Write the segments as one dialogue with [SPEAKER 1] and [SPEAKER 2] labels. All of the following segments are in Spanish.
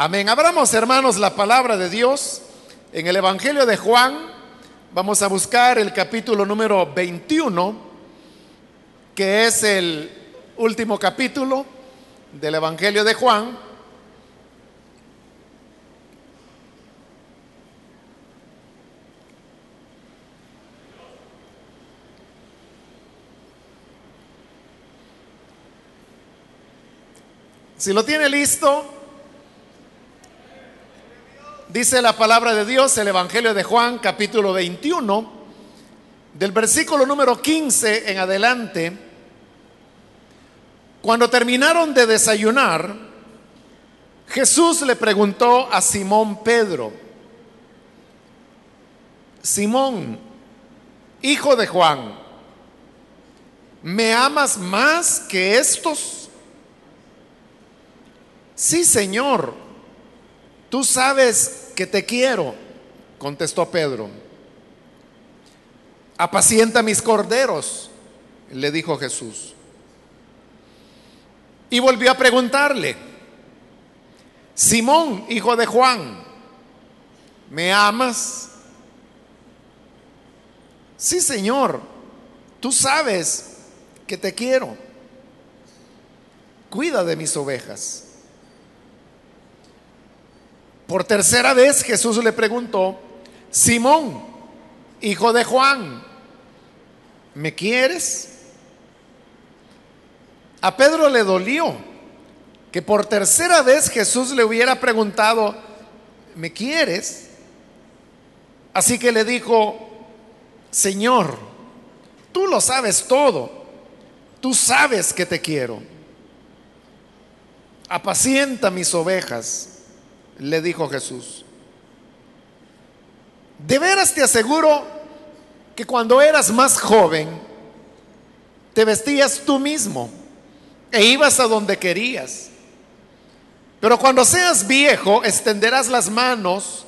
[SPEAKER 1] Amén. Abramos, hermanos, la palabra de Dios en el Evangelio de Juan. Vamos a buscar el capítulo número 21, que es el último capítulo del Evangelio de Juan. Si lo tiene listo, dice la palabra de Dios, el Evangelio de Juan, capítulo 21, del versículo número 15 en adelante. Cuando terminaron de desayunar, Jesús le preguntó a Simón Pedro, Simón, hijo de Juan, ¿me amas más que estos? Sí, Señor, tú sabes que te quiero, contestó Pedro. Apacienta mis corderos, le dijo Jesús. Y volvió a preguntarle, Simón, hijo de Juan, ¿me amas? Sí, Señor, tú sabes que te quiero. Cuida de mis ovejas. Por tercera vez Jesús le preguntó, Simón, hijo de Juan, ¿me quieres? A Pedro le dolió que por tercera vez Jesús le hubiera preguntado, ¿me quieres? Así que le dijo, Señor, tú lo sabes todo, tú sabes que te quiero. Apacienta mis ovejas le dijo Jesús. De veras te aseguro que cuando eras más joven, te vestías tú mismo e ibas a donde querías. Pero cuando seas viejo, extenderás las manos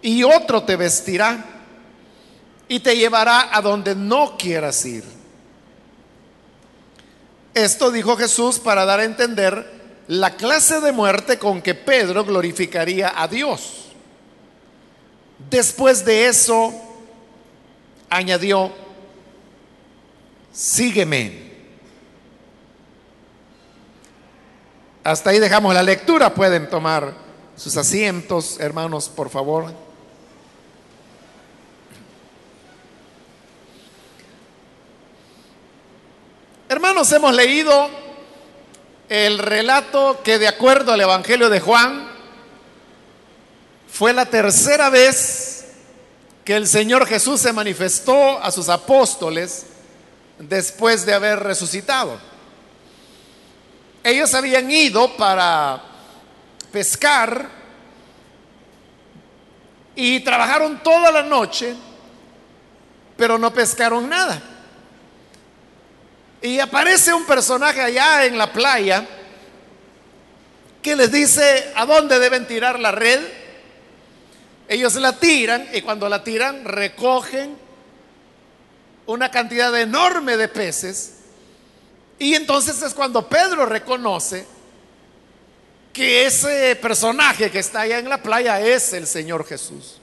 [SPEAKER 1] y otro te vestirá y te llevará a donde no quieras ir. Esto dijo Jesús para dar a entender la clase de muerte con que Pedro glorificaría a Dios. Después de eso, añadió, sígueme. Hasta ahí dejamos la lectura. Pueden tomar sus asientos, hermanos, por favor. Hermanos, hemos leído el relato que de acuerdo al Evangelio de Juan fue la tercera vez que el Señor Jesús se manifestó a sus apóstoles después de haber resucitado. Ellos habían ido para pescar y trabajaron toda la noche, pero no pescaron nada. Y aparece un personaje allá en la playa que les dice a dónde deben tirar la red. Ellos la tiran y cuando la tiran recogen una cantidad enorme de peces. Y entonces es cuando Pedro reconoce que ese personaje que está allá en la playa es el Señor Jesús.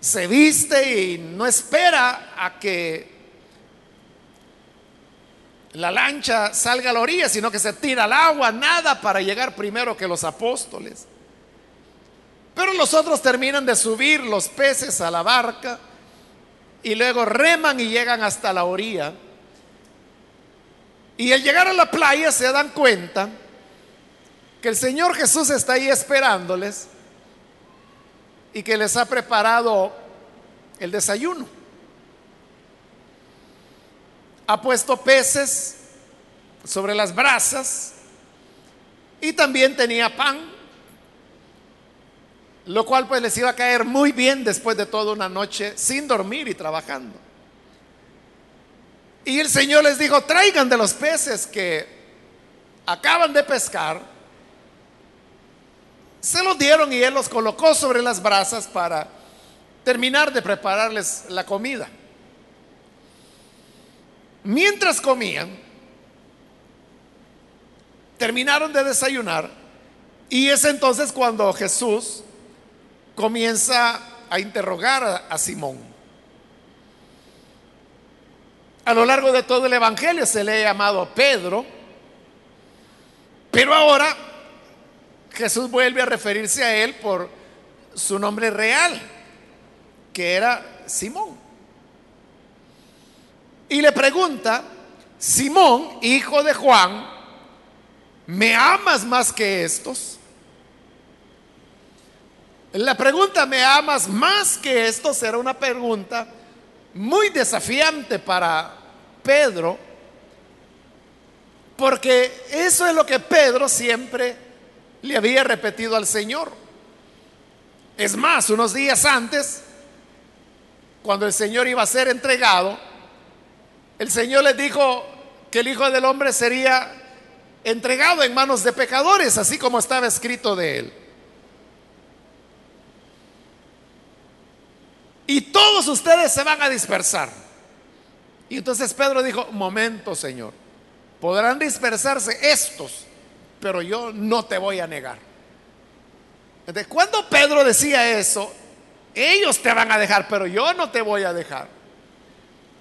[SPEAKER 1] Se viste y no espera a que la lancha salga a la orilla, sino que se tira al agua, nada para llegar primero que los apóstoles. Pero los otros terminan de subir los peces a la barca y luego reman y llegan hasta la orilla. Y al llegar a la playa se dan cuenta que el Señor Jesús está ahí esperándoles y que les ha preparado el desayuno ha puesto peces sobre las brasas y también tenía pan, lo cual pues les iba a caer muy bien después de toda una noche sin dormir y trabajando. Y el Señor les dijo, traigan de los peces que acaban de pescar. Se los dieron y Él los colocó sobre las brasas para terminar de prepararles la comida. Mientras comían, terminaron de desayunar Y es entonces cuando Jesús comienza a interrogar a, Simón. A lo largo de todo el Evangelio se le ha llamado Pedro, pero ahora Jesús vuelve a referirse a él por su nombre real, que era Simón. Y le pregunta, Simón, hijo de Juan, ¿me amas más que estos? La pregunta, ¿me amas más que estos? Era una pregunta muy desafiante para Pedro, porque eso es lo que Pedro siempre le había repetido al Señor. Es más, unos días antes, cuando el Señor iba a ser entregado, el Señor les dijo que el Hijo del Hombre sería entregado en manos de pecadores, así como estaba escrito de él. Y todos ustedes se van a dispersar. Y entonces Pedro dijo, momento Señor, podrán dispersarse estos, pero yo no te voy a negar. Entonces, cuando Pedro decía eso, ellos te van a dejar, pero yo no te voy a dejar.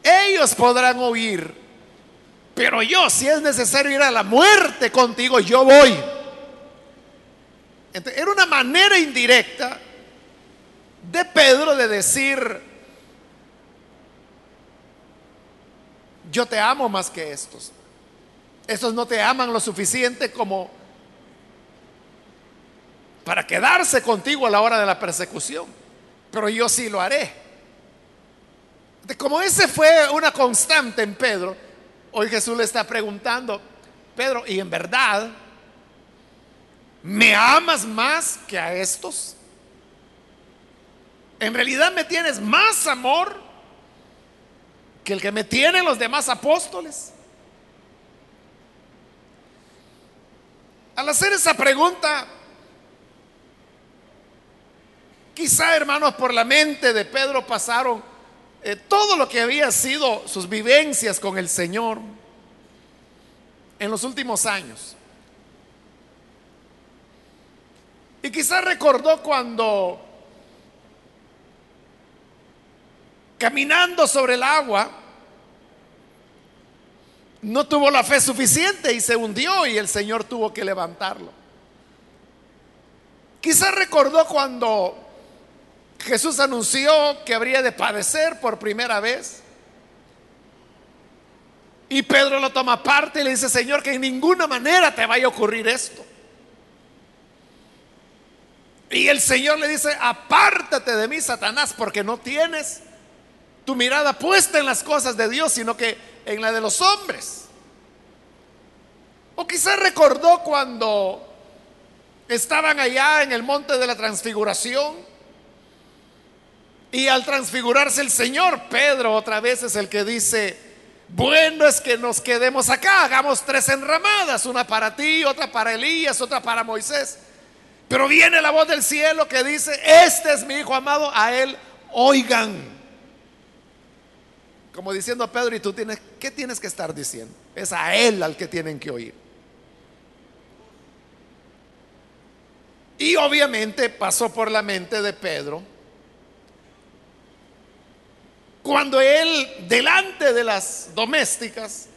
[SPEAKER 1] Ellos podrán oír, pero yo, si es necesario ir a la muerte contigo, yo voy. Era una manera indirecta de Pedro de decir, yo te amo más que estos. Estos no te aman lo suficiente como para quedarse contigo a la hora de la persecución, pero yo sí lo haré. Como ese fue una constante en Pedro, hoy Jesús le está preguntando, Pedro, ¿y en verdad me amas más que a estos? ¿En realidad me tienes más amor que el que me tienen los demás apóstoles? Al hacer esa pregunta, quizá hermanos por la mente de Pedro pasaron eh, todo lo que había sido sus vivencias con el Señor en los últimos años. Y quizá recordó cuando caminando sobre el agua, no tuvo la fe suficiente y se hundió y el Señor tuvo que levantarlo. Quizás recordó cuando Jesús anunció que habría de padecer por primera vez. Y Pedro lo toma parte y le dice, Señor, que en ninguna manera te vaya a ocurrir esto. Y el Señor le dice, apártate de mí, Satanás, porque no tienes tu mirada puesta en las cosas de Dios, sino que en la de los hombres. O quizás recordó cuando estaban allá en el monte de la transfiguración y al transfigurarse el Señor, Pedro otra vez es el que dice, bueno es que nos quedemos acá, hagamos tres enramadas, una para ti, otra para Elías, otra para Moisés. Pero viene la voz del cielo que dice, este es mi Hijo amado, a él oigan. Como diciendo a Pedro, ¿y tú tienes, qué tienes que estar diciendo? Es a Él al que tienen que oír. Y obviamente pasó por la mente de Pedro cuando él, delante de las domésticas,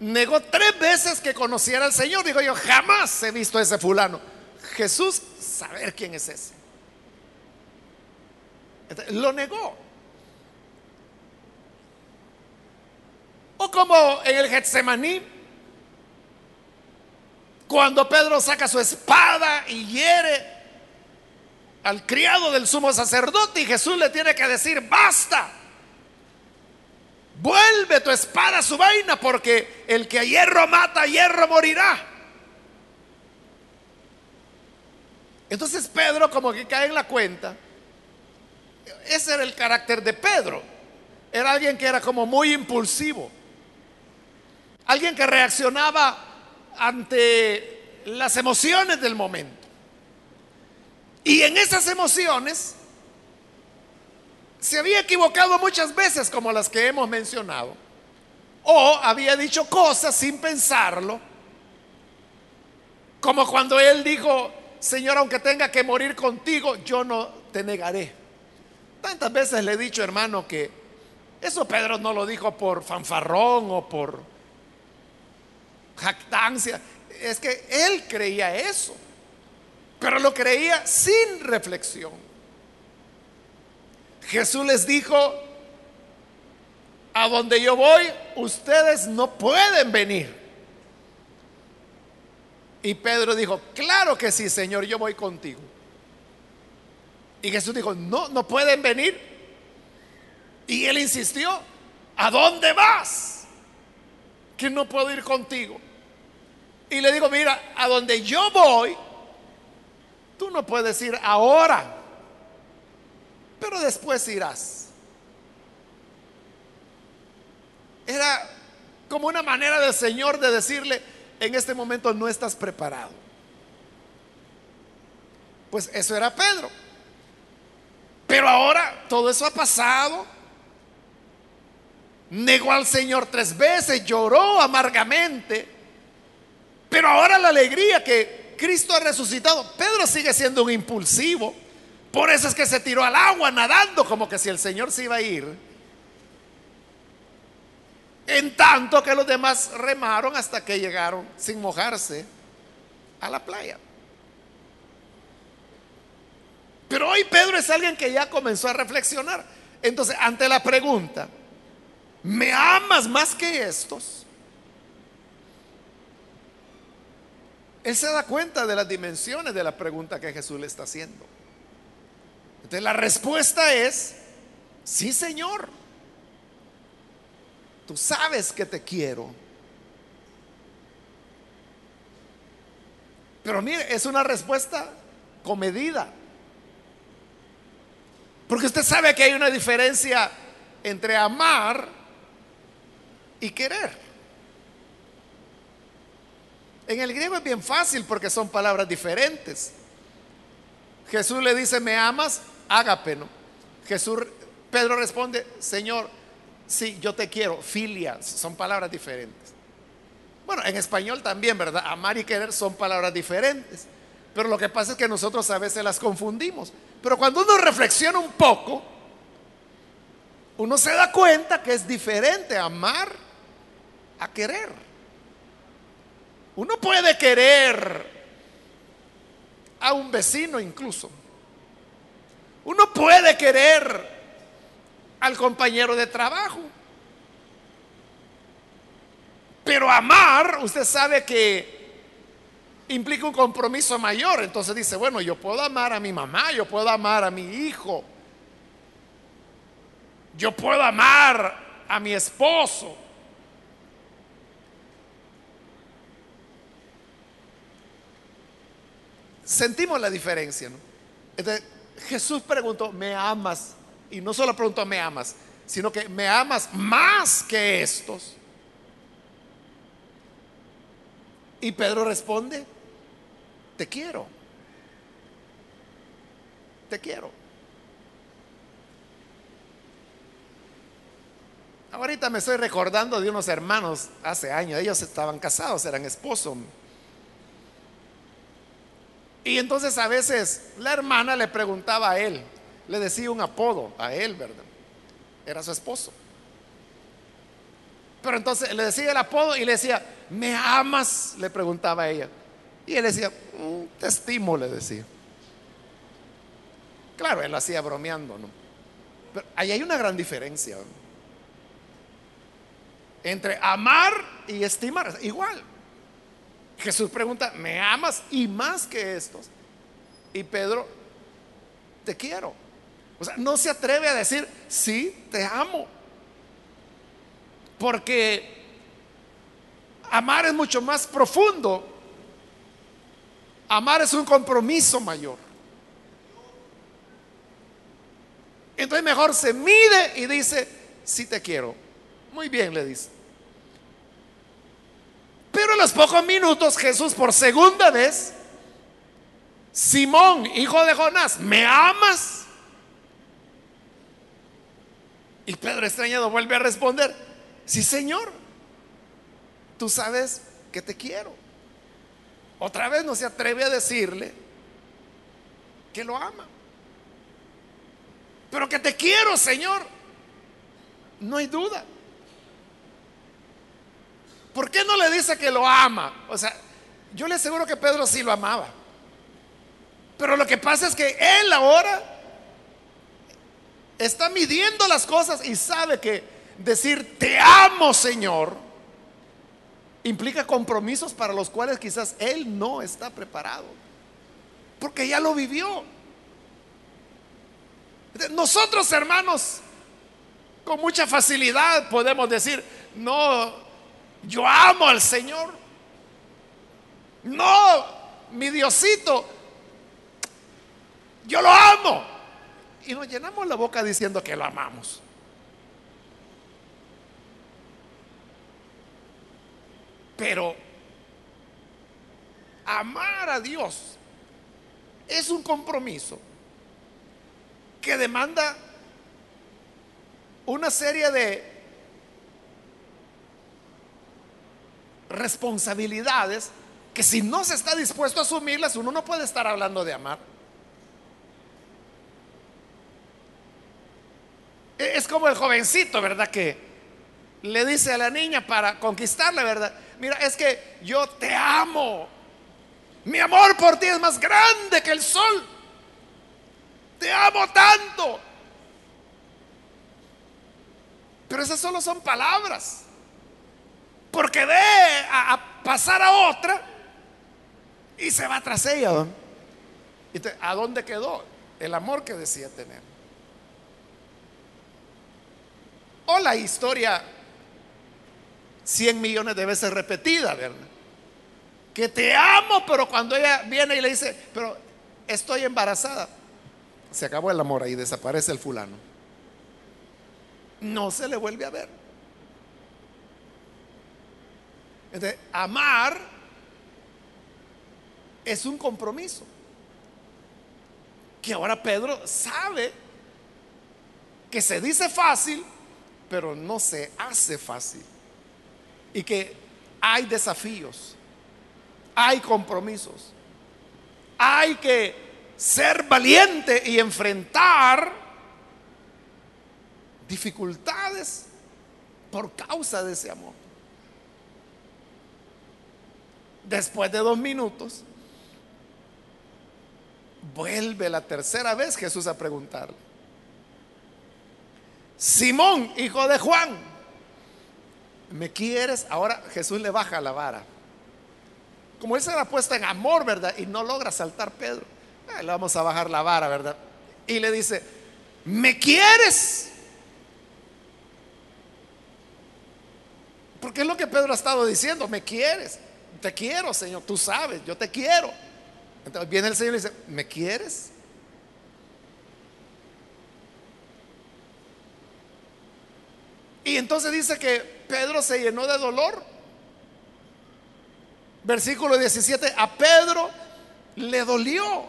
[SPEAKER 1] negó tres veces que conociera al Señor. Digo yo, jamás he visto a ese fulano. Jesús, saber quién es ese. lo negó. O como en el Getsemaní, cuando Pedro saca su espada y hiere al criado del sumo sacerdote y Jesús le tiene que decir, basta, vuelve tu espada a su vaina porque el que a hierro mata, a hierro morirá. Entonces Pedro como que cae en la cuenta, ese era el carácter de Pedro, era alguien que era como muy impulsivo. Alguien que reaccionaba ante las emociones del momento. Y en esas emociones se había equivocado muchas veces como las que hemos mencionado. O había dicho cosas sin pensarlo, Como cuando él dijo, Señor, aunque tenga que morir contigo, yo no te negaré. Tantas veces le he dicho, hermano, que eso Pedro no lo dijo por fanfarrón o por jactancia. Es que él creía eso, pero lo creía sin reflexión. Jesús les dijo, a donde yo voy, ustedes no pueden venir. Y Pedro dijo, claro que sí, Señor, yo voy contigo. Y Jesús dijo, no, no pueden venir. Y él insistió, ¿a dónde vas? Que no puedo ir contigo. Y le digo, mira, a donde yo voy, tú no puedes ir ahora, pero después irás. Era como una manera del Señor de decirle, en este momento no estás preparado. Pues eso era Pedro. Pero ahora todo eso ha pasado. Negó al Señor tres veces, lloró amargamente. Pero ahora la alegría que Cristo ha resucitado, Pedro sigue siendo un impulsivo. Por eso es que se tiró al agua nadando como que si el Señor se iba a ir. En tanto que los demás remaron hasta que llegaron sin mojarse a la playa. Pero hoy Pedro es alguien que ya comenzó a reflexionar. Entonces, ante la pregunta, ¿me amas más que estos? Él se da cuenta de las dimensiones de la pregunta que Jesús le está haciendo. Entonces, la respuesta es, sí, Señor. Tú sabes que te quiero. Pero mire, es una respuesta comedida. Porque usted sabe que hay una diferencia entre amar y querer. En el griego es bien fácil porque son palabras diferentes. Jesús le dice, ¿me amas? Ágape, ¿no? Jesús, Pedro responde, Señor, Sí, yo te quiero, filia, son palabras diferentes. Bueno, en español también, ¿verdad? Amar y querer son palabras diferentes. Pero lo que pasa es que nosotros a veces las confundimos. Pero cuando uno reflexiona un poco, uno se da cuenta que es diferente amar a querer. Uno puede querer a un vecino incluso. Uno puede querer al compañero de trabajo. Pero amar, usted sabe que implica un compromiso mayor. Entonces dice, bueno, yo puedo amar a mi mamá, yo puedo amar a mi hijo, yo puedo amar a mi esposo. Sentimos la diferencia. Entonces, Jesús preguntó, ¿me amas? Y no solo pregunto, ¿me amas? Sino que me amas más que estos. Y Pedro responde, te quiero. Te quiero. Ahorita me estoy recordando de unos hermanos hace años, ellos estaban casados, eran esposos. Y entonces a veces la hermana le preguntaba a él, le decía un apodo a él, ¿verdad? Era su esposo. Pero entonces le decía el apodo y le decía, ¿me amas? Le preguntaba a ella. Y él decía, mm, te estimo, le decía. Claro, él lo hacía bromeando, ¿no? Pero ahí hay una gran diferencia. Entre amar y estimar, igual. Jesús pregunta, ¿me amas? Y más que estos. Y Pedro, te quiero. O sea, no se atreve a decir, sí, te amo. Porque amar es mucho más profundo. Amar es un compromiso mayor. Entonces mejor se mide y dice, sí te quiero. Muy bien, le dice. Pero en los pocos minutos Jesús por segunda vez, Simón, hijo de Jonás, ¿me amas? Y Pedro extrañado vuelve a responder, sí Señor, tú sabes que te quiero. otra vez no se atreve a decirle que lo ama. Pero que te quiero, Señor. No hay duda. ¿Por qué no le dice que lo ama? O sea, yo le aseguro que Pedro sí lo amaba. Pero lo que pasa es que él ahora está midiendo las cosas y sabe que decir te amo, Señor, implica compromisos para los cuales quizás él no está preparado. Porque ya lo vivió. Nosotros, hermanos, con mucha facilidad podemos decir, no, yo amo al Señor. No, mi Diosito, yo lo amo. Y nos llenamos la boca diciendo que lo amamos. Pero amar a Dios es un compromiso que demanda una serie de responsabilidades que si no se está dispuesto a asumirlas, uno no puede estar hablando de amar. E-, es como el jovencito, ¿verdad? Que le dice a la niña para conquistarla, ¿verdad? Mira, es que yo te amo. Mi amor por ti es más grande que el sol. Te amo tanto. Pero esas solo son palabras. Porque ve a, pasar a otra y se va tras ella. ¿A dónde quedó el amor que decía tener? O la historia 100 millones de veces repetida, ¿verdad? Que te amo, pero cuando ella viene y le dice, pero estoy embarazada, se acabó el amor ahí, desaparece el fulano. No se le vuelve a ver. Amar es un compromiso. Que ahora Pedro sabe que se dice fácil, pero no se hace fácil. Y que hay desafíos, hay compromisos, hay que ser valiente y enfrentar dificultades por causa de ese amor. Después de dos minutos, vuelve la tercera vez Jesús a preguntarle. Simón, hijo de Juan, ¿me quieres? Ahora Jesús le baja la vara. Como él se la puesta en amor, ¿verdad? Y no logra saltar Pedro. Eh, le vamos a bajar la vara, ¿verdad? Y le dice, ¿me quieres? Porque es lo que Pedro ha estado diciendo, ¿me quieres? Te quiero, Señor, tú sabes, yo te quiero. Entonces viene el Señor y dice, ¿me quieres? Y entonces dice que Pedro se llenó de dolor. Versículo 17, a Pedro le dolió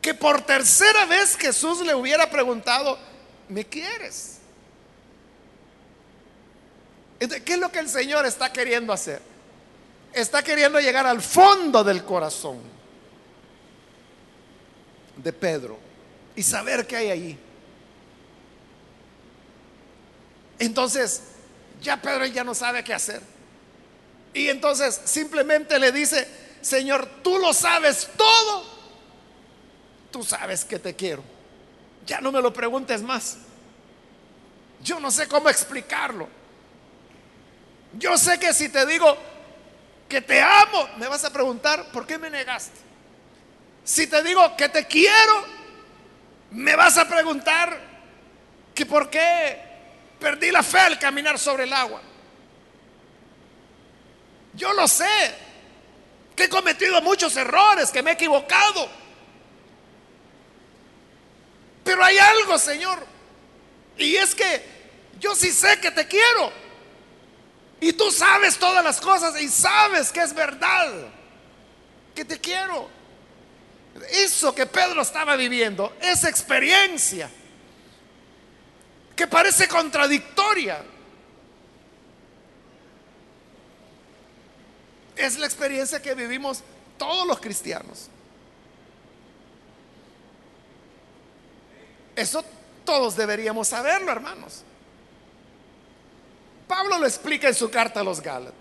[SPEAKER 1] que por tercera vez Jesús le hubiera preguntado, ¿me quieres? ¿Qué es lo que el Señor está queriendo hacer? Está queriendo llegar al fondo del corazón de Pedro y saber qué hay allí. Entonces, ya Pedro ya no sabe qué hacer. Y entonces simplemente le dice, Señor, tú lo sabes todo. Tú sabes que te quiero. Ya no me lo preguntes más. Yo no sé cómo explicarlo. Yo sé que si te digo que te amo, me vas a preguntar, ¿por qué me negaste? Si te digo que te quiero, me vas a preguntar que por qué perdí la fe al caminar sobre el agua. Yo lo sé, que he cometido muchos errores, que me he equivocado. Pero hay algo, Señor, y es que yo sí sé que te quiero. Y tú sabes todas las cosas y sabes que es verdad, que te quiero. Eso que Pedro estaba viviendo, esa experiencia, que parece contradictoria, es la experiencia que vivimos todos los cristianos. Eso todos deberíamos saberlo, hermanos. Pablo lo explica en su carta a los Gálatas.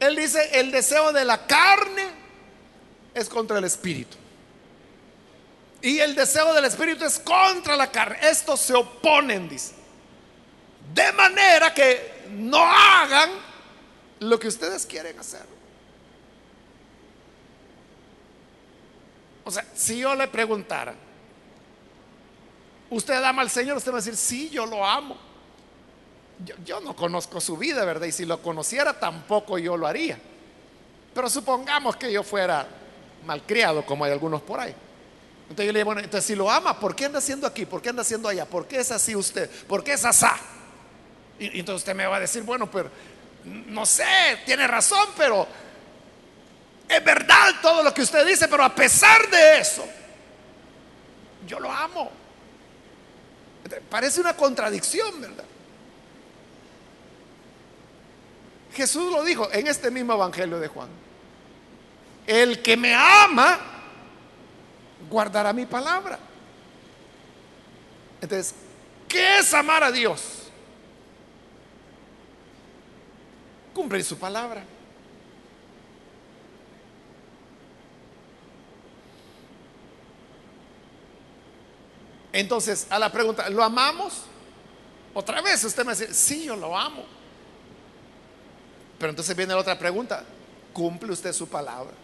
[SPEAKER 1] Él dice, el deseo de la carne es contra el espíritu. Y el deseo del espíritu es contra la carne. Estos se oponen, dice. De manera que no hagan lo que ustedes quieren hacer. O sea, si yo le preguntara, ¿usted ama al Señor? Usted va a decir, sí, yo lo amo. Yo, no conozco su vida, ¿verdad? Y si lo conociera, tampoco yo lo haría. Pero supongamos que yo fuera malcriado, como hay algunos por ahí. Entonces yo le digo, bueno, entonces si lo ama, ¿por qué anda haciendo aquí? ¿Por qué anda haciendo allá? ¿Por qué es así usted? ¿Por qué es asá? Y, y entonces usted me va a decir, bueno, pero no sé, tiene razón, pero es verdad todo lo que usted dice, pero a pesar de eso, yo lo amo. Parece una contradicción, ¿verdad? Jesús lo dijo en este mismo Evangelio de Juan. El que me ama, guardará mi palabra. Entonces, ¿qué es amar a Dios? Cumplir su palabra. Entonces, a la pregunta, ¿lo amamos? Otra vez usted me dice, sí, yo lo amo. Pero entonces viene la otra pregunta, ¿cumple usted su palabra?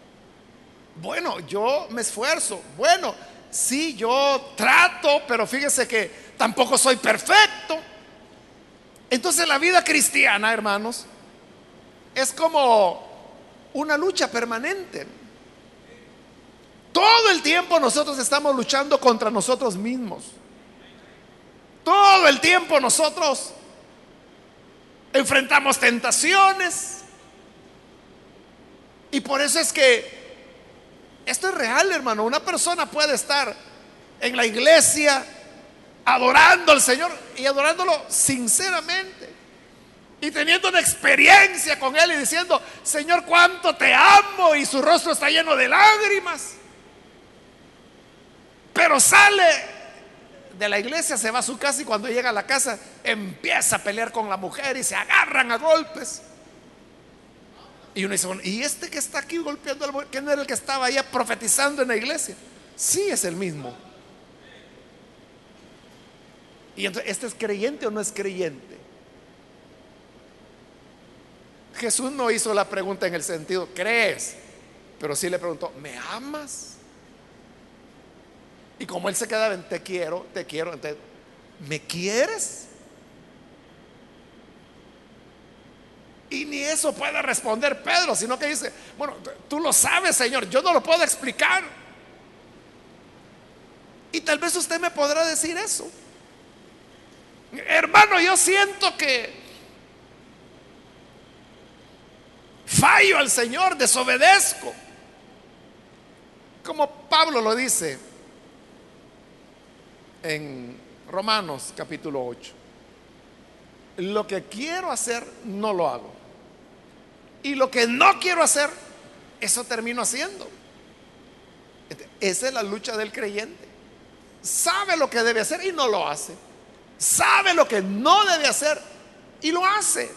[SPEAKER 1] Bueno, yo me esfuerzo. Bueno, sí, yo trato, pero fíjese que tampoco soy perfecto. Entonces la vida cristiana, hermanos, es como una lucha permanente. Todo el tiempo nosotros estamos luchando contra nosotros mismos. Todo el tiempo nosotros enfrentamos tentaciones. Y por eso es que esto es real, hermano. Una persona puede estar en la iglesia adorando al Señor y adorándolo sinceramente. Y teniendo una experiencia con Él y diciendo, Señor, cuánto te amo. Y su rostro está lleno de lágrimas. Pero sale de la iglesia, se va a su casa y cuando llega a la casa empieza a pelear con la mujer y se agarran a golpes. Y uno dice, ¿y este que está aquí golpeando al ¿quién era el que estaba allá profetizando en la iglesia? Sí, es el mismo. Y entonces, ¿este es creyente o no es creyente? Jesús no hizo la pregunta en el sentido, ¿crees? Pero sí le preguntó, ¿me amas? Y como él se quedaba en te quiero, te quiero, ¿me quieres? Y ni eso puede responder Pedro, sino que dice, bueno, tú lo sabes, Señor, yo no lo puedo explicar. Y tal vez usted me podrá decir eso. Hermano, yo siento que fallo al Señor, desobedezco. Como Pablo lo dice en Romanos capítulo 8. Lo que quiero hacer, no lo hago. Y lo que no quiero hacer, eso termino haciendo. Este, esa es la lucha del creyente. Sabe lo que debe hacer y no lo hace. Sabe lo que no debe hacer y lo hace.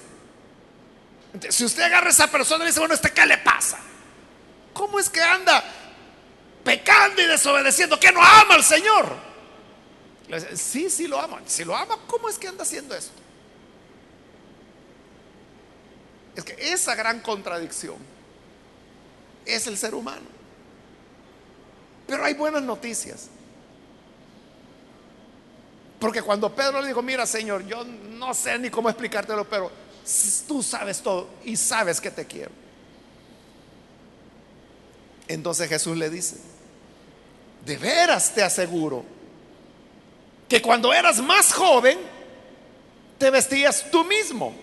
[SPEAKER 1] si usted agarra a esa persona y dice, bueno, ¿este qué le pasa? ¿Cómo es que anda pecando y desobedeciendo? Que no ama al Señor. Sí, sí lo ama. Si lo ama, ¿cómo es que anda haciendo esto? Es que esa gran contradicción es el ser humano. Pero hay buenas noticias. Porque cuando Pedro le dijo, mira Señor, yo no sé ni cómo explicártelo, pero tú sabes todo y sabes que te quiero. Entonces Jesús le dice, de veras te aseguro que cuando eras más joven, te vestías tú mismo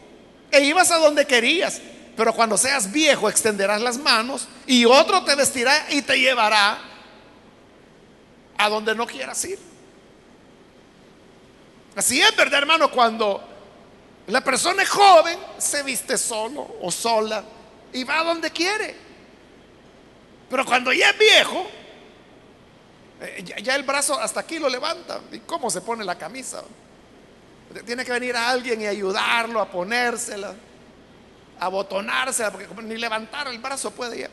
[SPEAKER 1] e ibas a donde querías. Pero cuando seas viejo, extenderás las manos y otro te vestirá y te llevará a donde no quieras ir. Así es, ¿verdad, hermano? Cuando la persona es joven, se viste solo o sola, y va donde quiere. Pero cuando ya es viejo, ya, el brazo hasta aquí lo levanta. ¿Y cómo se pone la camisa? Tiene que venir a alguien y ayudarlo a ponérsela, a botonársela, porque ni levantar el brazo puede ya.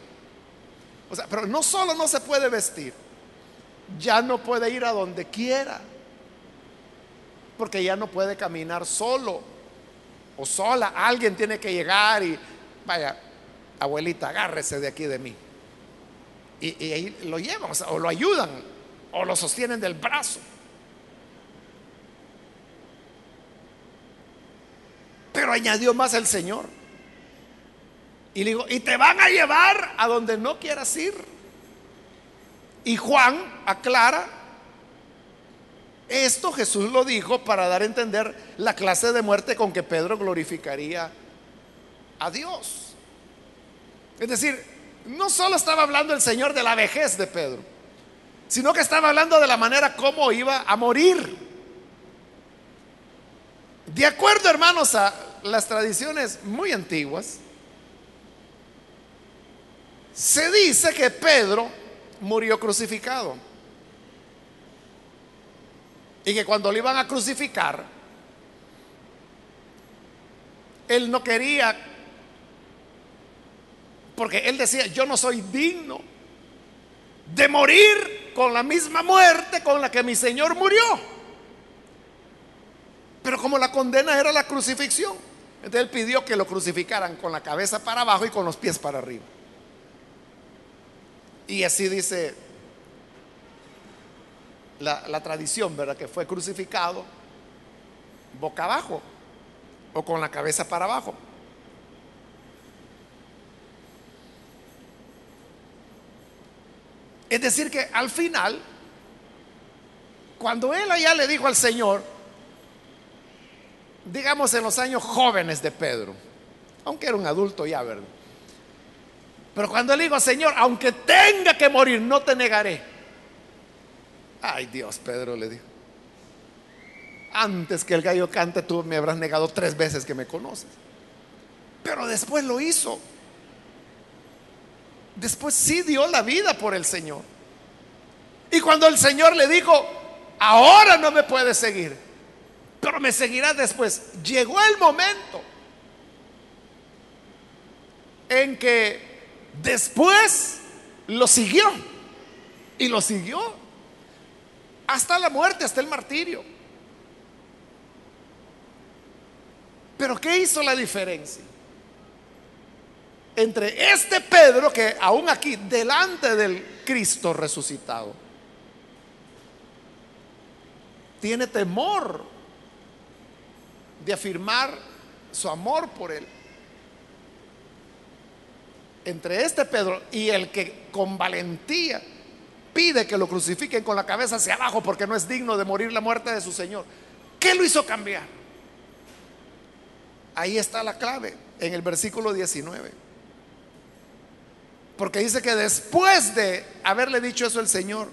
[SPEAKER 1] O sea, pero no solo no se puede vestir, ya no puede ir a donde quiera, porque ya no puede caminar solo o sola. Alguien tiene que llegar y, vaya, abuelita, agárrese de aquí de mí. Y, ahí lo llevan, o lo ayudan, o lo sostienen del brazo. Pero añadió más el Señor. Y le digo, y te van a llevar a donde no quieras ir. Y Juan aclara, esto Jesús lo dijo para dar a entender la clase de muerte con que Pedro glorificaría a Dios. Es decir, no solo estaba hablando el Señor de la vejez de Pedro, sino que estaba hablando de la manera como iba a morir. De acuerdo, hermanos, a las tradiciones muy antiguas, se dice que Pedro murió crucificado. Y que cuando lo iban a crucificar, él no quería, porque él decía, yo no soy digno de morir con la misma muerte con la que mi Señor murió. Pero como la condena era la crucifixión, entonces él pidió que lo crucificaran con la cabeza para abajo y con los pies para arriba. Y así dice la, tradición, ¿verdad? Que fue crucificado boca abajo o con la cabeza para abajo. Es decir, que al final, cuando él allá le dijo al Señor, digamos en los años jóvenes de Pedro, aunque era un adulto ya, ¿verdad? Pero cuando le digo, Señor, aunque tenga que morir, no te negaré. Ay Dios, Pedro le dijo. Antes que el gallo cante, tú me habrás negado tres veces que me conoces. Pero después lo hizo. Después sí dio la vida por el Señor. Y cuando el Señor le dijo, ahora no me puedes seguir, pero me seguirás después, llegó el momento en que Después lo siguió. Y lo siguió. Hasta la muerte, hasta el martirio. Pero ¿qué hizo la diferencia? Entre este Pedro que aún aquí, delante del Cristo resucitado, tiene temor de afirmar su amor por él entre este Pedro y el que con valentía pide que lo crucifiquen con la cabeza hacia abajo porque no es digno de morir la muerte de su Señor. ¿Qué lo hizo cambiar? Ahí está la clave, en el versículo 19. Porque dice que después de haberle dicho eso el Señor,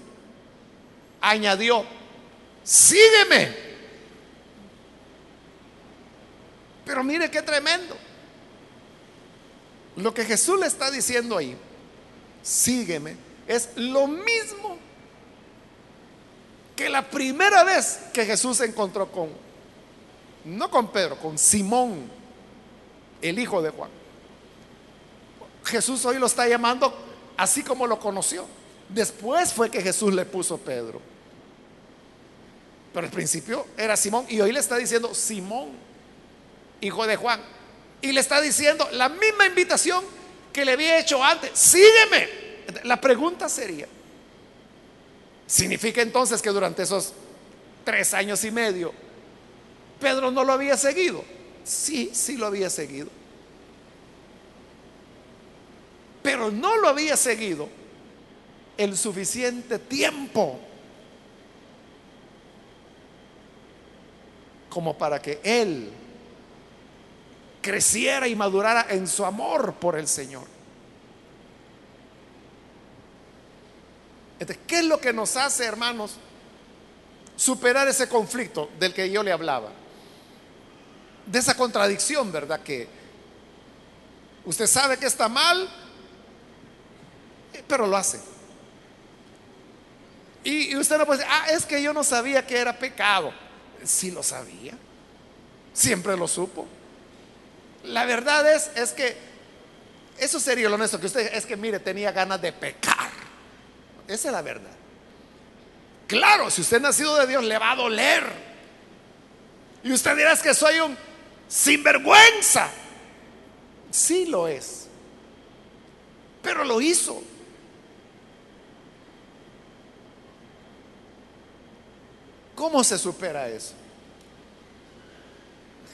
[SPEAKER 1] añadió, sígueme. Pero mire qué tremendo. Lo que Jesús le está diciendo ahí, sígueme, es lo mismo que la primera vez que Jesús se encontró con, no con Pedro, con Simón, el hijo de Juan. Jesús hoy lo está llamando así como lo conoció. Después fue que Jesús le puso Pedro. Pero al principio era Simón y hoy le está diciendo Simón, hijo de Juan. Y le está diciendo la misma invitación que le había hecho antes. Sígueme. La pregunta sería, ¿significa entonces que durante esos tres años y medio Pedro no lo había seguido? Sí, sí lo había seguido. Pero no lo había seguido el suficiente tiempo como para que él creciera y madurara en su amor por el Señor. ¿qué es lo que nos hace, hermanos, superar ese conflicto del que yo le hablaba? De esa contradicción, ¿verdad? Que Usted sabe que está mal, pero lo hace. Y, usted no puede decir, ah, es que yo no sabía que era pecado. Sí lo sabía. Siempre lo supo. La verdad es, es que eso sería lo honesto, que usted es que mire, tenía ganas de pecar. Esa es la verdad. Claro, si usted es nacido de Dios, le va a doler. Y usted dirá es que soy un sinvergüenza. Sí lo es. Pero lo hizo. ¿Cómo se supera eso?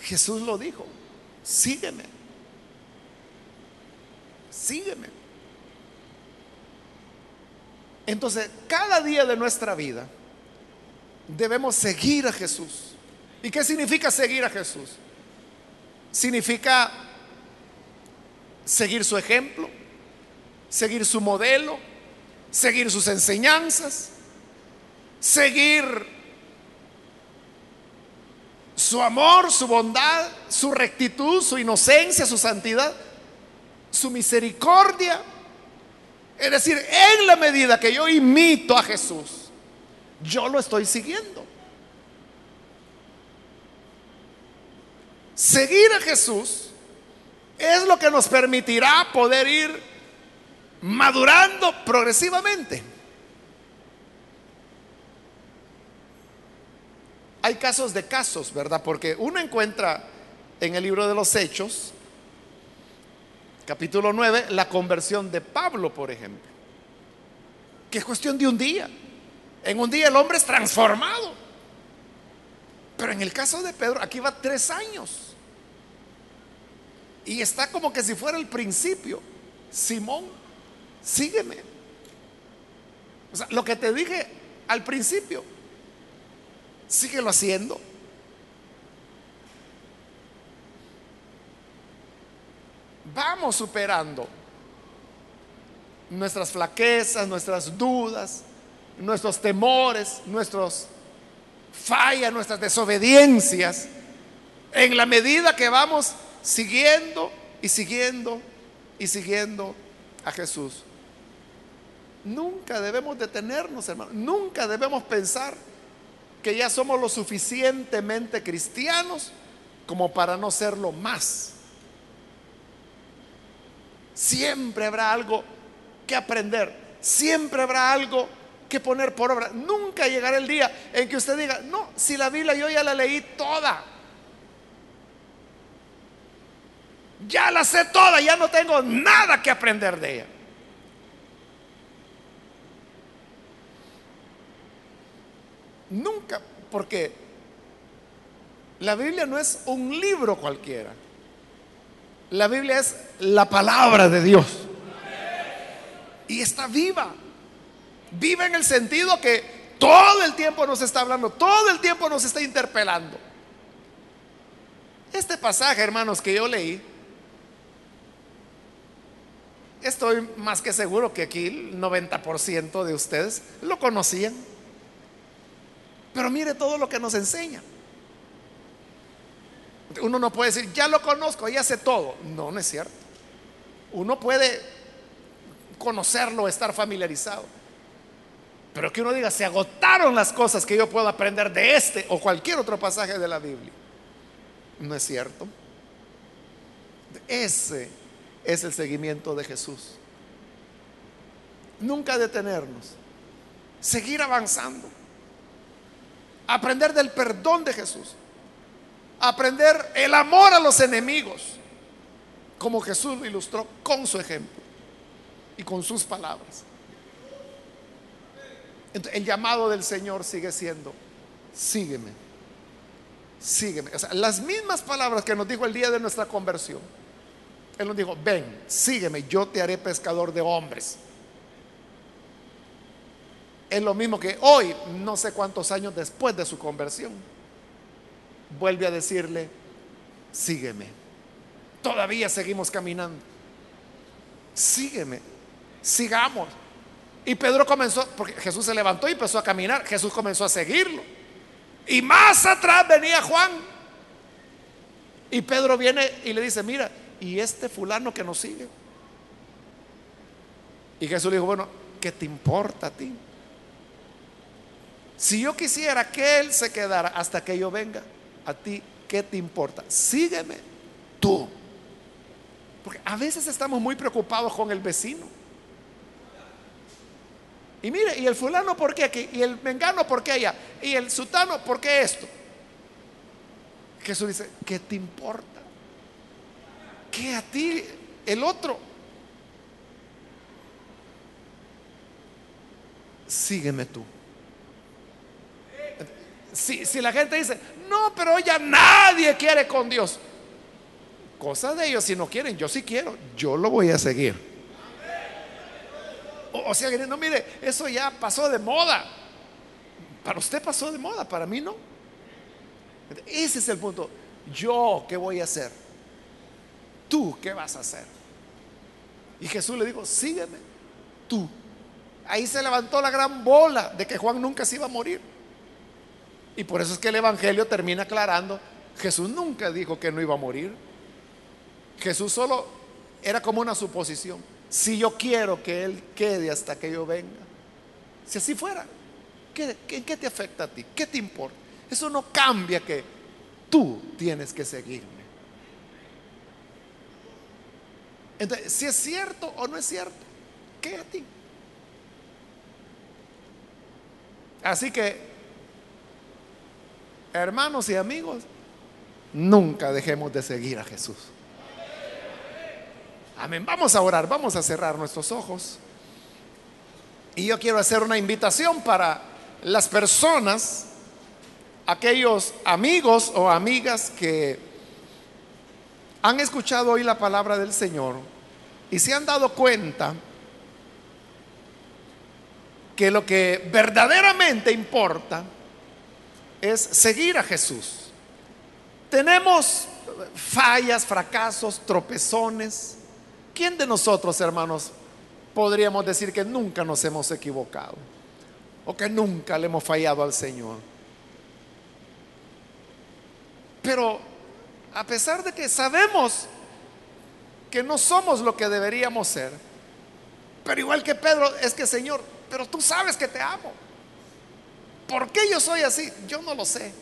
[SPEAKER 1] Jesús lo dijo, sígueme, sígueme. Entonces, cada día de nuestra vida debemos seguir a Jesús. ¿Y qué significa seguir a Jesús? Significa seguir su ejemplo, seguir su modelo, seguir sus enseñanzas, seguir su amor, su bondad, su rectitud, su inocencia, su santidad, su misericordia. Es decir, en la medida que yo imito a Jesús, yo lo estoy siguiendo. Seguir a Jesús es lo que nos permitirá poder ir madurando progresivamente. Hay casos de casos, ¿verdad? Porque uno encuentra en el libro de los Hechos, capítulo 9, la conversión de Pablo, por ejemplo, que es cuestión de un día. En un día el hombre es transformado. Pero en el caso de Pedro, aquí va tres años. Y está como que si fuera el principio. Simón, sígueme. O sea, lo que te dije al principio, síguelo haciendo. Vamos superando nuestras flaquezas, nuestras dudas, nuestros temores, nuestros fallas, nuestras desobediencias, en la medida que vamos siguiendo y siguiendo y siguiendo a Jesús. Nunca debemos detenernos, hermano. Nunca debemos pensar que ya somos lo suficientemente cristianos como para no serlo más. Siempre habrá algo que aprender, siempre habrá algo que poner por obra. Nunca llegará el día en que usted diga, no, si la Biblia yo ya la leí toda. Ya la sé toda, ya no tengo nada que aprender de ella. Nunca, porque la Biblia no es un libro cualquiera. La Biblia es la palabra de Dios. Y está viva. Viva en el sentido que todo el tiempo nos está hablando, todo el tiempo nos está interpelando. Este pasaje, hermanos, que yo leí, estoy más que seguro que aquí el 90% de ustedes lo conocían. Pero mire todo lo que nos enseña. Uno no puede decir, ya lo conozco, ya sé todo. No, no es cierto. Uno puede conocerlo, estar familiarizado. Pero que uno diga, se agotaron las cosas que yo puedo aprender de este o cualquier otro pasaje de la Biblia. No es cierto. Ese es el seguimiento de Jesús. Nunca detenernos. Seguir avanzando aprender del perdón de Jesús, aprender el amor a los enemigos, como Jesús lo ilustró con su ejemplo y con sus palabras. el llamado del Señor sigue siendo, sígueme, sígueme. O sea, las mismas palabras que nos dijo el día de nuestra conversión. Él nos dijo, ven, sígueme, yo te haré pescador de hombres. Es lo mismo que hoy, no sé cuántos años después de su conversión, vuelve a decirle, sígueme. Todavía seguimos caminando. Sígueme, sigamos. Y Pedro comenzó, porque Jesús se levantó y empezó a caminar, Jesús comenzó a seguirlo. Y más atrás venía Juan. Y Pedro viene y le dice, mira, ¿y este fulano que nos sigue? Y Jesús le dijo, bueno, ¿qué te importa a ti? Si yo quisiera que él se quedara hasta que yo venga, a ti, ¿qué te importa? Sígueme tú. Porque a veces estamos muy preocupados con el vecino. Y mire, ¿y el fulano por qué aquí? ¿Y el mengano por qué allá? ¿Y el sutano por qué esto? Jesús dice, ¿qué te importa? ¿Qué a ti el otro? Sígueme tú. Si, la gente dice, no, pero ya nadie quiere con Dios. Cosa de ellos si no quieren, yo sí quiero, yo lo voy a seguir. O, o sea, no, mire, eso ya pasó de moda. Para usted pasó de moda, para mí no. Ese es el punto. Yo, ¿qué voy a hacer? Tú, ¿qué vas a hacer? Y Jesús le dijo, sígueme, tú. Ahí se levantó la gran bola de que Juan nunca se iba a morir. Y por eso es que el Evangelio termina aclarando, Jesús nunca dijo que no iba a morir. Jesús solo era como una suposición. Si yo quiero que Él quede hasta que yo venga, si así fuera, ¿qué, qué, te afecta a ti? ¿Qué te importa? Eso no cambia que tú tienes que seguirme. Entonces, si es cierto o no es cierto, ¿qué a ti? Así que, hermanos y amigos, nunca dejemos de seguir a Jesús. Amén. Vamos a orar, vamos a cerrar nuestros ojos. Y yo quiero hacer una invitación para las personas, aquellos amigos o amigas que han escuchado hoy la palabra del Señor y se han dado cuenta que lo que verdaderamente importa es seguir a Jesús. Tenemos fallas, fracasos, tropezones. ¿Quién de nosotros, hermanos, podríamos decir que nunca nos hemos equivocado? O que nunca le hemos fallado al Señor. Pero a pesar de que sabemos que no somos lo que deberíamos ser, pero igual que Pedro, es que Señor, pero tú sabes que te amo. ¿Por qué yo soy así? Yo no lo sé.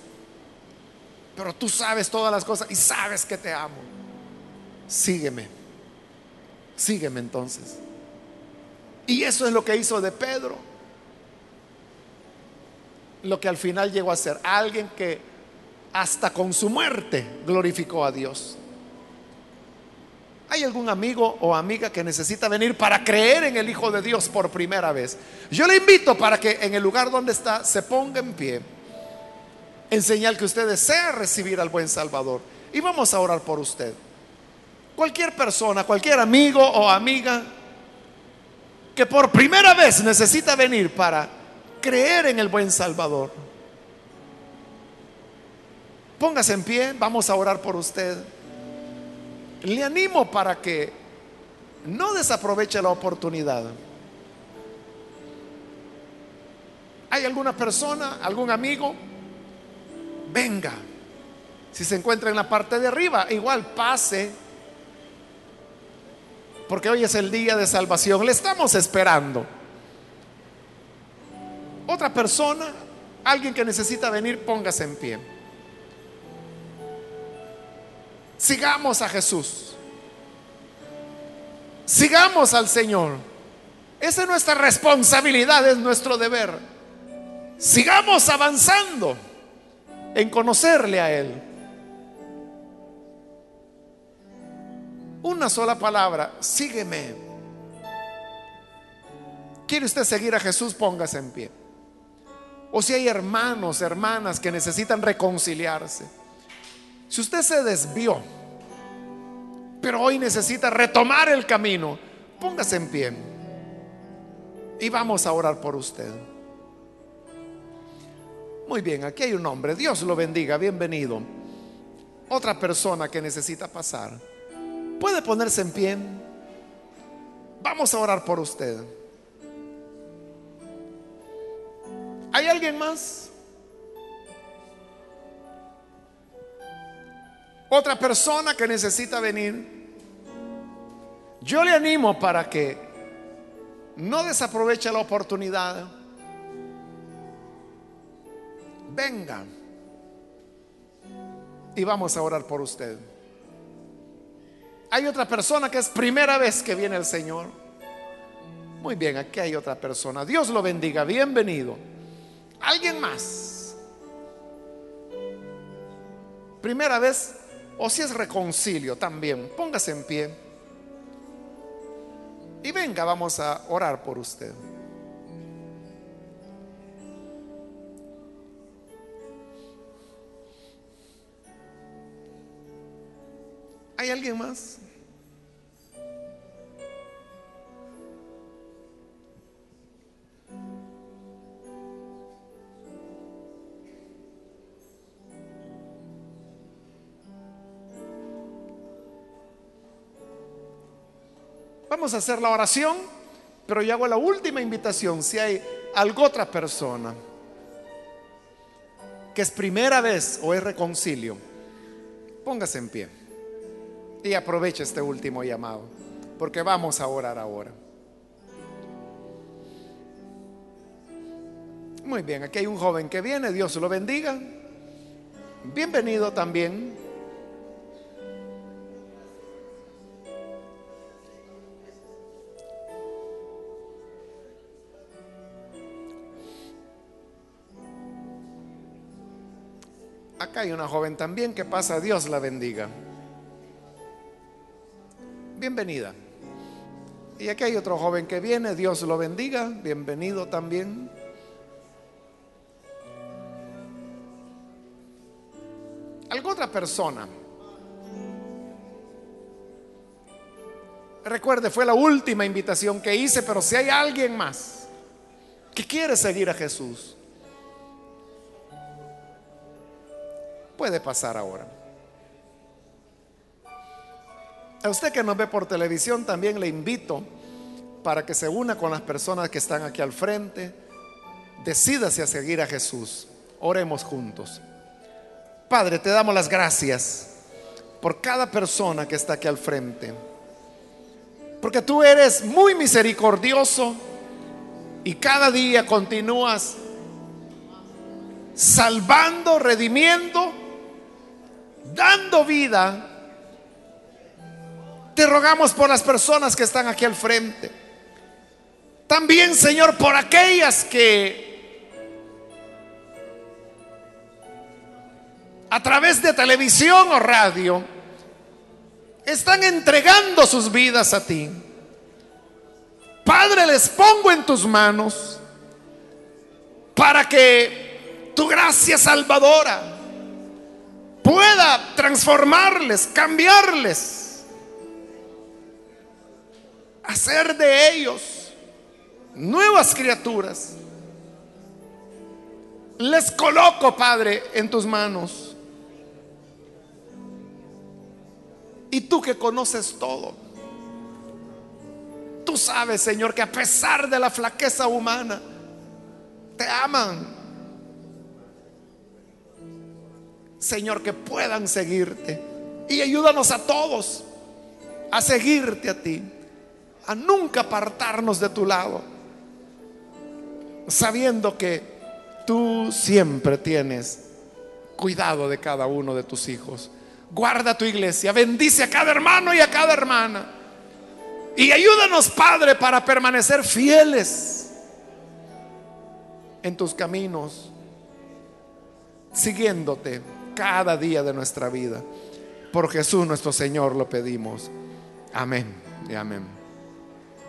[SPEAKER 1] Pero tú sabes todas las cosas y sabes que te amo. Sígueme. Sígueme entonces. Y eso es lo que hizo de Pedro. Lo que al final llegó a ser alguien que hasta con su muerte glorificó a Dios. ¿Hay algún amigo o amiga que necesita venir para creer en el Hijo de Dios por primera vez? Yo le invito para que en el lugar donde está se ponga en pie, en señal que usted desea recibir al buen Salvador. Y vamos a orar por usted. Cualquier persona, cualquier amigo o amiga que por primera vez necesita venir para creer en el buen Salvador. Póngase en pie, vamos a orar por usted le animo para que no desaproveche la oportunidad. ¿Hay alguna persona, algún amigo? Venga. Si se encuentra en la parte de arriba, igual pase. Porque hoy es el día de salvación. Le estamos esperando. Otra persona, alguien que necesita venir, póngase en pie. Sigamos a Jesús. Sigamos al Señor. Esa es nuestra responsabilidad, es nuestro deber. Sigamos avanzando en conocerle a Él. Una sola palabra, sígueme. ¿Quiere usted seguir a Jesús? Póngase en pie. O si hay hermanos, hermanas que necesitan reconciliarse si usted se desvió, pero hoy necesita retomar el camino, póngase en pie y vamos a orar por usted. Muy bien, aquí hay un hombre, Dios lo bendiga, bienvenido. Otra persona que necesita pasar. ¿Puede ponerse en pie? Vamos a orar por usted. ¿Hay alguien más? Otra persona que necesita venir, Yo le animo para que no desaproveche la oportunidad. Venga. Y vamos a orar por usted. Hay otra persona que es primera vez que viene el Señor. Muy bien, aquí hay otra persona. Dios lo bendiga. Bienvenido. ¿Alguien más? Primera vez, o si es reconcilio también, póngase en pie. Y venga, vamos a orar por usted. ¿Hay alguien más? Vamos a hacer la oración, pero yo hago la última invitación. Si hay algo otra persona que es primera vez o es reconcilio, póngase en pie y aproveche este último llamado, porque vamos a orar ahora. Muy bien, aquí hay un joven que viene, Dios lo bendiga. Bienvenido también. Acá hay una joven también que pasa, Dios la bendiga. Bienvenida. Y aquí hay otro joven que viene, Dios lo bendiga, bienvenido también. ¿Alguna otra persona? Recuerde, fue la última invitación que hice, pero si hay alguien más que quiere seguir a Jesús, puede pasar ahora. A usted que nos ve por televisión también le invito para que se una con las personas que están aquí al frente. Decídase a seguir a Jesús. Oremos juntos. Padre, te damos las gracias por cada persona que está aquí al frente. Porque tú eres muy misericordioso y cada día continúas salvando, redimiendo dando vida, te rogamos por las personas que están aquí al frente. También, Señor, por aquellas que a través de televisión o radio están entregando sus vidas a ti. Padre, les pongo en tus manos para que tu gracia salvadora pueda transformarles, cambiarles, hacer de ellos nuevas criaturas. Les coloco, Padre, en tus manos. Y tú que conoces todo, tú sabes, Señor, que a pesar de la flaqueza humana, te aman Señor, que puedan seguirte. Y ayúdanos a todos a seguirte a ti, a nunca apartarnos de tu lado, sabiendo que tú siempre tienes cuidado de cada uno de tus hijos. Guarda tu iglesia, bendice a cada hermano y a cada hermana. Y ayúdanos, Padre, para permanecer fieles en tus caminos, siguiéndote cada día de nuestra vida. Por Jesús nuestro Señor lo pedimos. Amén y amén.